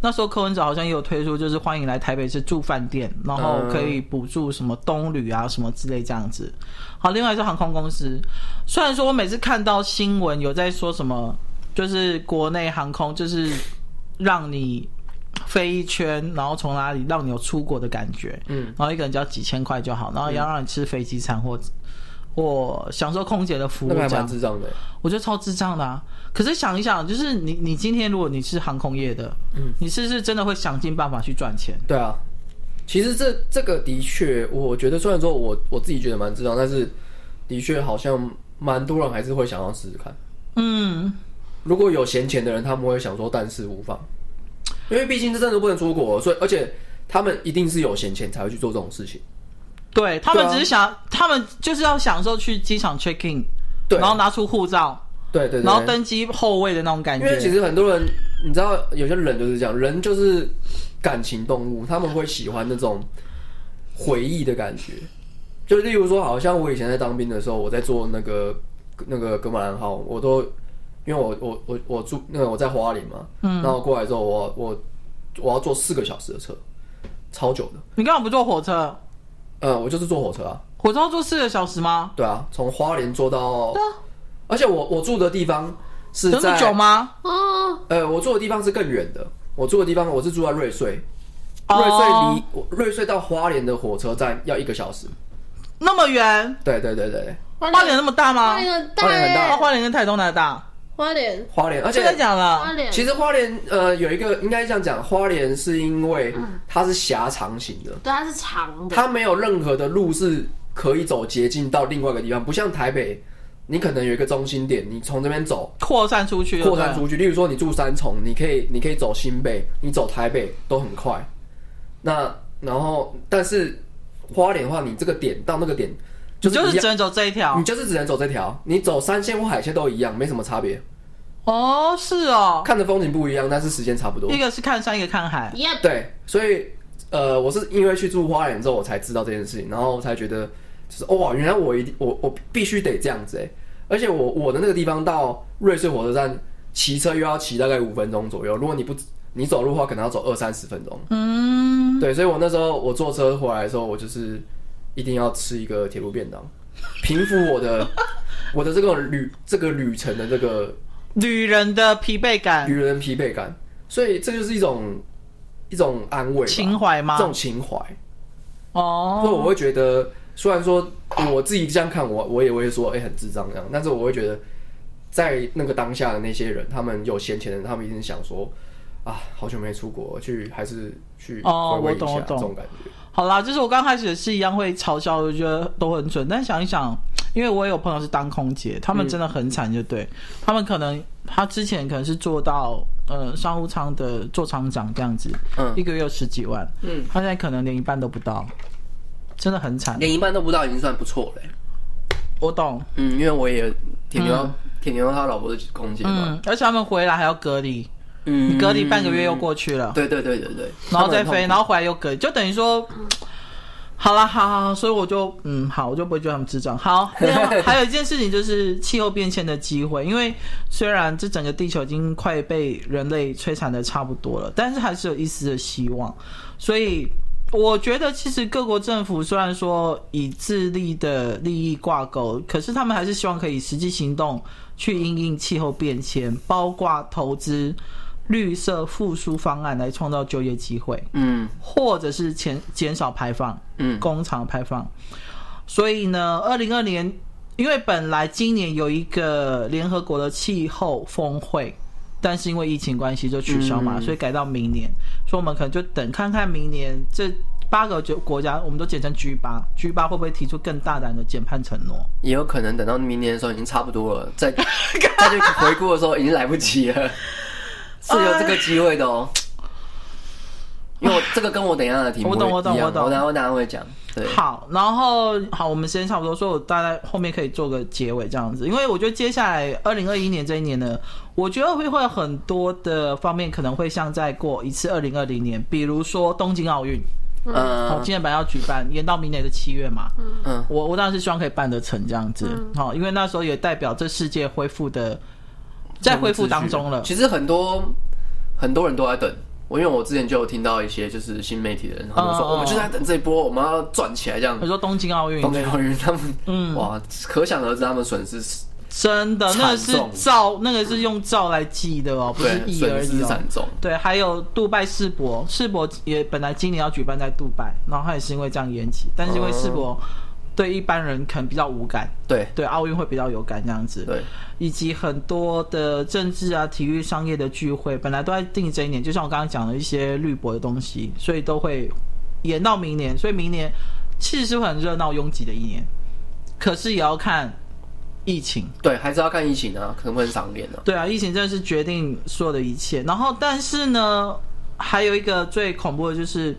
那时候柯文哲好像也有推出，就是欢迎来台北市住饭店，然后可以补助什么东旅啊什么之类这样子。好，另外是航空公司，虽然说我每次看到新闻有在说什么，就是国内航空就是让你飞一圈，然后从哪里让你有出国的感觉，嗯，然后一个人只要几千块就好，然后要让你吃飞机餐或者。我享受空姐的服务，那还蛮智障的。我觉得超智障的啊！可是想一想，就是你，你今天如果你是航空业的，嗯，你是不是真的会想尽办法去赚钱？对啊，其实这这个的确，我觉得虽然说我我自己觉得蛮智障，但是的确好像蛮多人还是会想要试试看。嗯，如果有闲钱的人，他们会想说但是无妨，因为毕竟这真的不能出国，所以而且他们一定是有闲钱才会去做这种事情。对他们只是想，啊、他们就是要享受去机场 check in，对，然后拿出护照，对对，对，然后登机后位的那种感觉。因为其实很多人，你知道，有些人就是这样，人就是感情动物，他们会喜欢那种回忆的感觉。就例如说，好像我以前在当兵的时候，我在做那个那个格马兰号，我都因为我我我我住那个我在花莲嘛，嗯，然后过来之后我，我我我要坐四个小时的车，超久的。你干嘛不坐火车？呃，我就是坐火车啊。火车要坐四个小时吗？对啊，从花莲坐到。对啊。而且我我住的地方是在。这么久吗？嗯。呃，我住的地方是更远的。我住的地方，我是住在瑞穗。瑞穗离瑞穗到花莲的火车站要一个小时。那么远？对对对对。花莲那么大吗？花莲很大。花莲跟台东哪大？花莲，花莲，而且真的讲了。花莲，其实花莲呃有一个应该这样讲，花莲是因为它是狭长型的，对，它是长的，它没有任何的路是可以走捷径到另外一个地方，不像台北，你可能有一个中心点，你从这边走扩散出去，扩散出去。例如说你住三重，你可以你可以走新北，你走台北都很快。那然后但是花莲的话，你这个点到那个点。就，就是只能走这一条，你就是只能走这条，你走山线或海线都一样，没什么差别。哦，是哦，看的风景不一样，但是时间差不多。一个是看山，一个看海。Yep. 对，所以呃，我是因为去住花莲之后，我才知道这件事情，然后我才觉得就是哇，原来我一定我我必须得这样子哎，而且我我的那个地方到瑞士火车站骑车又要骑大概五分钟左右，如果你不你走路的话，可能要走二三十分钟。嗯，对，所以我那时候我坐车回来的时候，我就是。一定要吃一个铁路便当，平复我的 我的这个旅这个旅程的这个旅人的疲惫感，旅人疲惫感，所以这就是一种一种安慰情怀吗？这种情怀。哦，所以我会觉得，虽然说我自己这样看我，我也会说，哎、欸，很智障这样，但是我会觉得，在那个当下的那些人，他们有闲钱的人，他们一定想说，啊，好久没出国，去还是去回味一下这种感觉。好啦，就是我刚开始也是一样会嘲笑，我觉得都很准。但想一想，因为我也有朋友是当空姐，他们真的很惨，就对、嗯、他们可能他之前可能是做到呃商务舱的座舱长这样子，嗯，一个月有十几万，嗯，他现在可能连一半都不到，真的很惨，连一半都不到已经算不错了。我懂，嗯，因为我也铁牛铁牛他老婆是空姐嘛、嗯，而且他们回来还要隔离。嗯，你隔离半个月又过去了，对对对对对，然后再飞，然后回来又隔离，就等于说，好了，好好好，所以我就嗯，好，我就不会觉得他们智障。好，还有一件事情就是气候变迁的机会，因为虽然这整个地球已经快被人类摧残的差不多了，但是还是有一丝的希望。所以我觉得，其实各国政府虽然说以自利的利益挂钩，可是他们还是希望可以实际行动去应应气候变迁，包括投资。绿色复苏方案来创造就业机会，嗯，或者是减减少排放，嗯，工厂排放。所以呢，二零二年，因为本来今年有一个联合国的气候峰会，但是因为疫情关系就取消嘛，嗯，所以改到明年。所以我们可能就等看看明年这八个就国家，我们都简称 G 八，G 八会不会提出更大胆的减碳承诺？也有可能等到明年的时候已经差不多了，再 再去回顾的时候已经来不及了。是有这个机会的哦，因为我这个跟我等一下的题目，我懂，我懂，我懂，我等下我等下会讲。对，好，然后好，我们时间差不多，所以我大概后面可以做个结尾这样子，因为我觉得接下来二零二一年这一年呢，我觉得会会有很多的方面可能会像在过一次二零二零年，比如说东京奥运，嗯，好，今年本来要举办，延到明年的七月嘛。嗯，我我当然是希望可以办得成这样子。好，因为那时候也代表这世界恢复的在恢复当中了。其实很多很多人都在等。我因为我之前就有听到一些就是新媒体的人，他们说我们就在等这一波，我们要赚起来这样。比如说东京奥运，东京奥运他们，嗯，哇，可想而知他们损失真的，那个是兆，那个是用兆来记的哦，不是亿而已哦。对，还有杜拜世博，世博也本来今年要举办在杜拜，然后他也是因为这样延期，但是因为世博。对一般人可能比较无感，对。对，奥运会比较有感这样子，对，以及很多的政治啊、体育、商业的聚会，本来都在定这一年，就像我刚刚讲的一些绿博的东西，所以都会延到明年，所以明年其实是很热闹拥挤的一年，可是也要看疫情，对，还是要看疫情啊，可能会很赏脸的，对啊，疫情真的是决定所有的一切，然后但是呢，还有一个最恐怖的就是，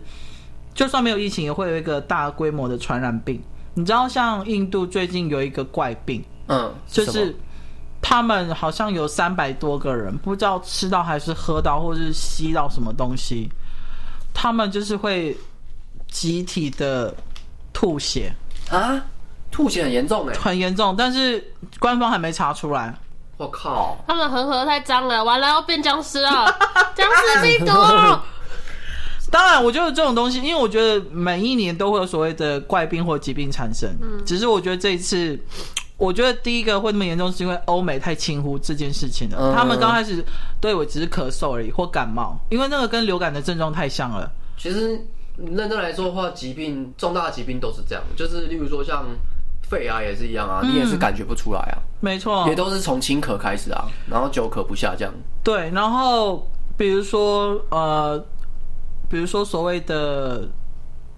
就算没有疫情，也会有一个大规模的传染病。你知道，像印度最近有一个怪病，嗯，就是他们好像有三百多个人，不知道吃到还是喝到，或者是吸到什么东西，他们就是会集体的吐血。啊，吐血很严重哎，很严重，但是官方还没查出来。我靠，他们恒河太脏了，完了要变僵尸了，僵尸病毒。当然，我觉得这种东西，因为我觉得每一年都会有所谓的怪病或疾病产生。嗯，只是我觉得这一次，我觉得第一个会那么严重，是因为欧美太轻忽这件事情了。嗯、他们刚开始对我只是咳嗽而已，或感冒，因为那个跟流感的症状太像了。其实认真来说的话，疾病重大的疾病都是这样，就是例如说像肺啊也是一样啊，嗯、你也是感觉不出来啊。没错，也都是从轻咳开始啊，然后久咳不下这样。对，然后比如说呃。比如说，所谓的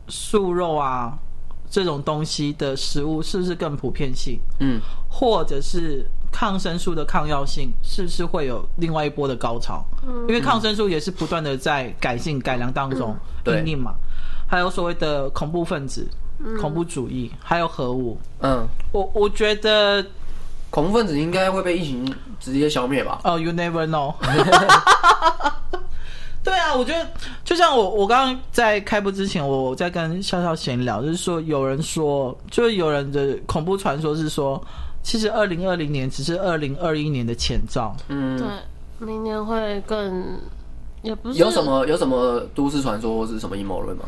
素肉啊，这种东西的食物是不是更普遍性？嗯，或者是抗生素的抗药性是不是会有另外一波的高潮？嗯，因为抗生素也是不断的在改进、改良当中，嗯、对嘛。还有所谓的恐怖分子、嗯、恐怖主义，还有核武。嗯，我我觉得恐怖分子应该会被疫情直接消灭吧？哦、oh,，You never know。对啊，我觉得就像我我刚刚在开播之前，我在跟笑笑闲聊，就是说有人说，就是有人的恐怖传说是说，其实二零二零年只是二零二一年的前兆。嗯，对，明年会更，也不是有什么有什么都市传说或是什么阴谋论吗？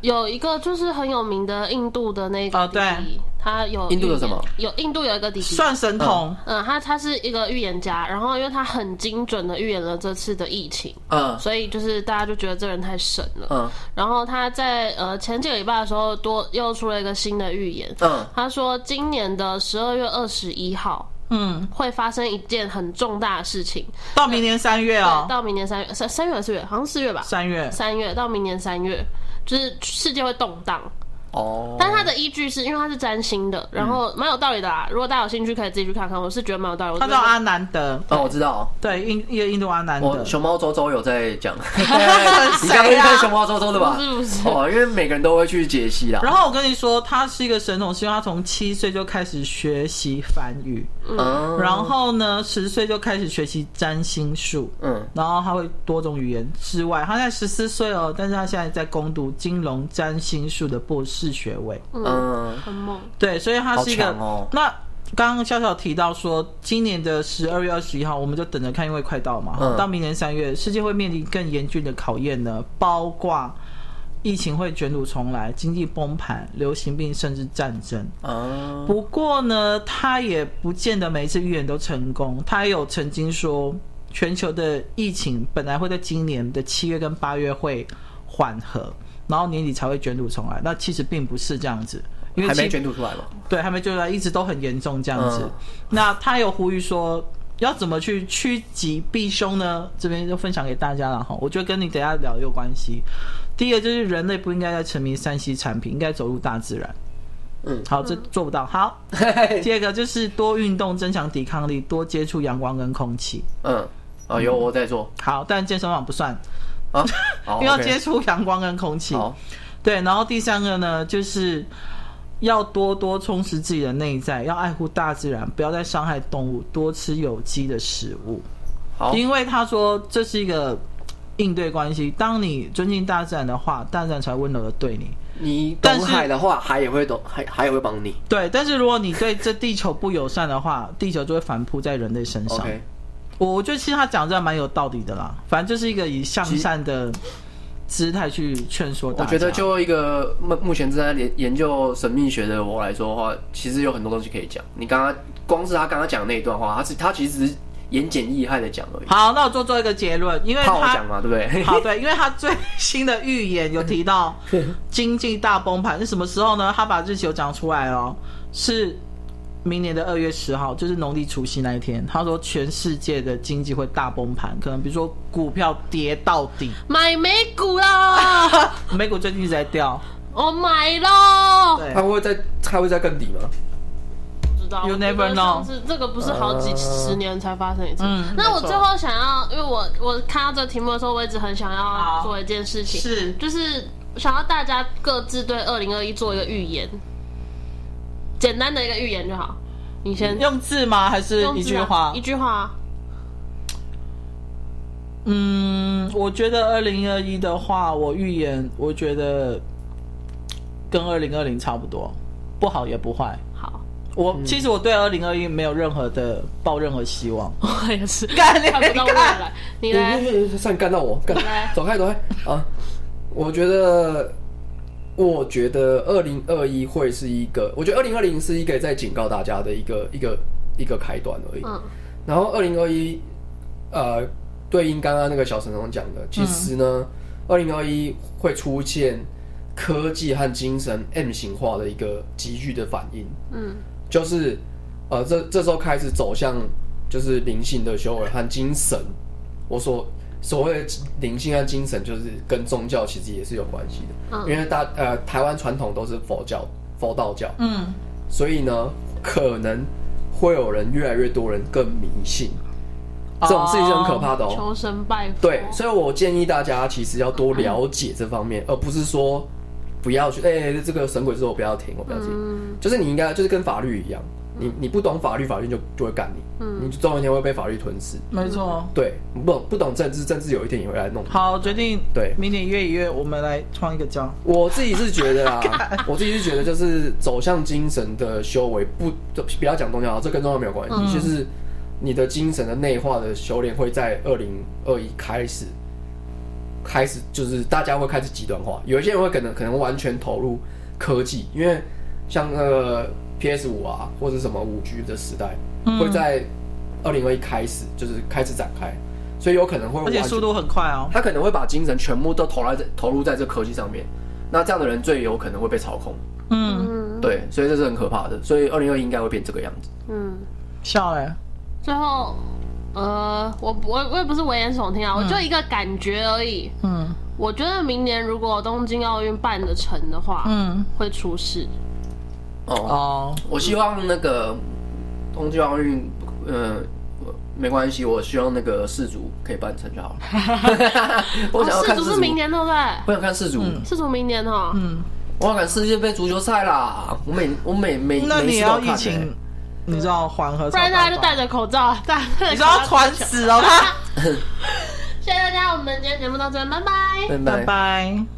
有一个就是很有名的印度的那个弟弟，哦、对他有印度有什么？有印度有一个弟弟。算神童，嗯，他他是一个预言家，然后因为他很精准的预言了这次的疫情，嗯，所以就是大家就觉得这人太神了，嗯，然后他在呃前几个礼拜的时候多又出了一个新的预言，嗯，他说今年的十二月二十一号，嗯，会发生一件很重大的事情，到明年三月哦，到明年三月三三月还是四月？好像四月吧，三月三月到明年三月。就是世界会动荡。哦，但是它的依据是因为他是占星的，然后蛮有道理的啦。如果大家有兴趣，可以自己去看看。我是觉得蛮有道理。他叫阿南德，哦，我知道，对，印一个印度阿南德。熊猫周周有在讲，你刚刚看熊猫周周的吧？是不是？哦，因为每个人都会去解析啦。然后我跟你说，他是一个神童，是因为他从七岁就开始学习梵语，嗯，然后呢，十岁就开始学习占星术，嗯，然后他会多种语言之外，他在十四岁哦，但是他现在在攻读金融占星术的博士学位。嗯，很猛。对，所以他是一个。哦、那刚刚笑笑提到说，今年的十二月二十一号，我们就等着看，因为快到嘛。嗯、到明年三月，世界会面临更严峻的考验呢，包括疫情会卷土重来、经济崩盘、流行病，甚至战争。嗯。不过呢，他也不见得每一次预言都成功。他也有曾经说，全球的疫情本来会在今年的七月跟八月会缓和。然后年底才会卷土重来，那其实并不是这样子，因为还没卷土出来吧。对，还没卷出来，一直都很严重这样子。嗯、那他有呼吁说，要怎么去趋吉避凶呢？这边就分享给大家了哈。我觉得跟你等一下聊有关系。第一个就是人类不应该再沉迷三 C 产品，应该走入大自然。嗯，好，这做不到。好，第二个就是多运动，增强抵抗力，多接触阳光跟空气。嗯，啊，有我在做。好，但健身房不算。啊，因为要接触阳光跟空气，对。然后第三个呢，就是要多多充实自己的内在，要爱护大自然，不要再伤害动物，多吃有机的食物。好，因为他说这是一个应对关系。当你尊敬大自然的话，大自然才温柔的对你。你懂海的话，海也会懂，海海也会帮你。对，但是如果你对这地球不友善的话，地球就会反扑在人类身上。Okay. 我我觉得其实他讲的蛮有道理的啦。反正就是一个以向善的姿态去劝说大家。我觉得就一个目目前正在研研究神秘学的我来说的话，其实有很多东西可以讲。你刚刚光是他刚刚讲的那一段话，他是他其实。言简意赅的讲而已。好，那我做做一个结论，因为他讲嘛，对不对？好，对，因为他最新的预言有提到经济大崩盘是什么时候呢？他把日期有讲出来哦，是明年的二月十号，就是农历除夕那一天。他说全世界的经济会大崩盘，可能比如说股票跌到底，买美股啦，美股最近一直在掉，我买了。对，他会在，它会在更底吗？You never know，是这个不是好几十年才发生一次。嗯，那我最后想要，因为我我看到这个题目的时候，我一直很想要做一件事情，是。就是想要大家各自对二零二一做一个预言，简单的一个预言就好。你先用字吗？还是一句话？一句话。嗯，我觉得二零二一的话，我预言，我觉得跟二零二零差不多，不好也不坏。我其实我对二零二一没有任何的抱任何希望，我也是 干你看不到未来，你来，算干到我，干走开走开啊！我觉得，我觉得二零二一会是一个，我觉得二零二零是一个在警告大家的一个一个一个开端而已。嗯，然后二零二一，呃，对应刚刚那个小神童讲的，其实呢，二零二一会出现科技和精神 M 型化的一个急剧的反应。嗯。就是，呃，这这时候开始走向就是灵性的修为和精神。我说所谓的灵性和精神，就是跟宗教其实也是有关系的。嗯，因为大呃台湾传统都是佛教、佛道教，嗯，所以呢，可能会有人越来越多人更迷信，这种事情是很可怕的哦。求神拜佛。对，所以我建议大家其实要多了解这方面，而不是说。不要去哎、欸，这个神鬼之后不要听，我不要听。嗯、就是你应该就是跟法律一样，你你不懂法律，法律就就会干你。嗯，你总有一天会被法律吞噬。没错。对，不不懂政治，政治有一天也会来弄。好，决定。对，明年一月一月，我们来创一个教。我自己是觉得啊，我自己是觉得就是走向精神的修为，不就不要讲宗教，这跟宗教没有关系。嗯、就是你的精神的内化的修炼会在二零二一开始。开始就是大家会开始极端化，有一些人会可能可能完全投入科技，因为像那个 PS 五啊，或者什么五 G 的时代，嗯、会在二零二一开始就是开始展开，所以有可能会，而且速度很快哦。他可能会把精神全部都投在投入在这科技上面，那这样的人最有可能会被操控。嗯，对，所以这是很可怕的。所以二零二一应该会变这个样子。嗯，笑哎，最后。呃，我我我也不是危言耸听啊，嗯、我就一个感觉而已。嗯，我觉得明年如果东京奥运办得成的话，嗯，会出事。哦哦，我希望那个东京奥运，呃，没关系，我希望那个世足可以办成就好了。我想要看世足是明年对不对？我想看世足，世足明年哈。嗯，我要看世界杯足球赛啦！我每我每每那你要疫情。你知道缓和，不然大家就戴着口罩，戴你知道传死了吗？谢谢大家，我们今天节目到这，拜拜，拜拜。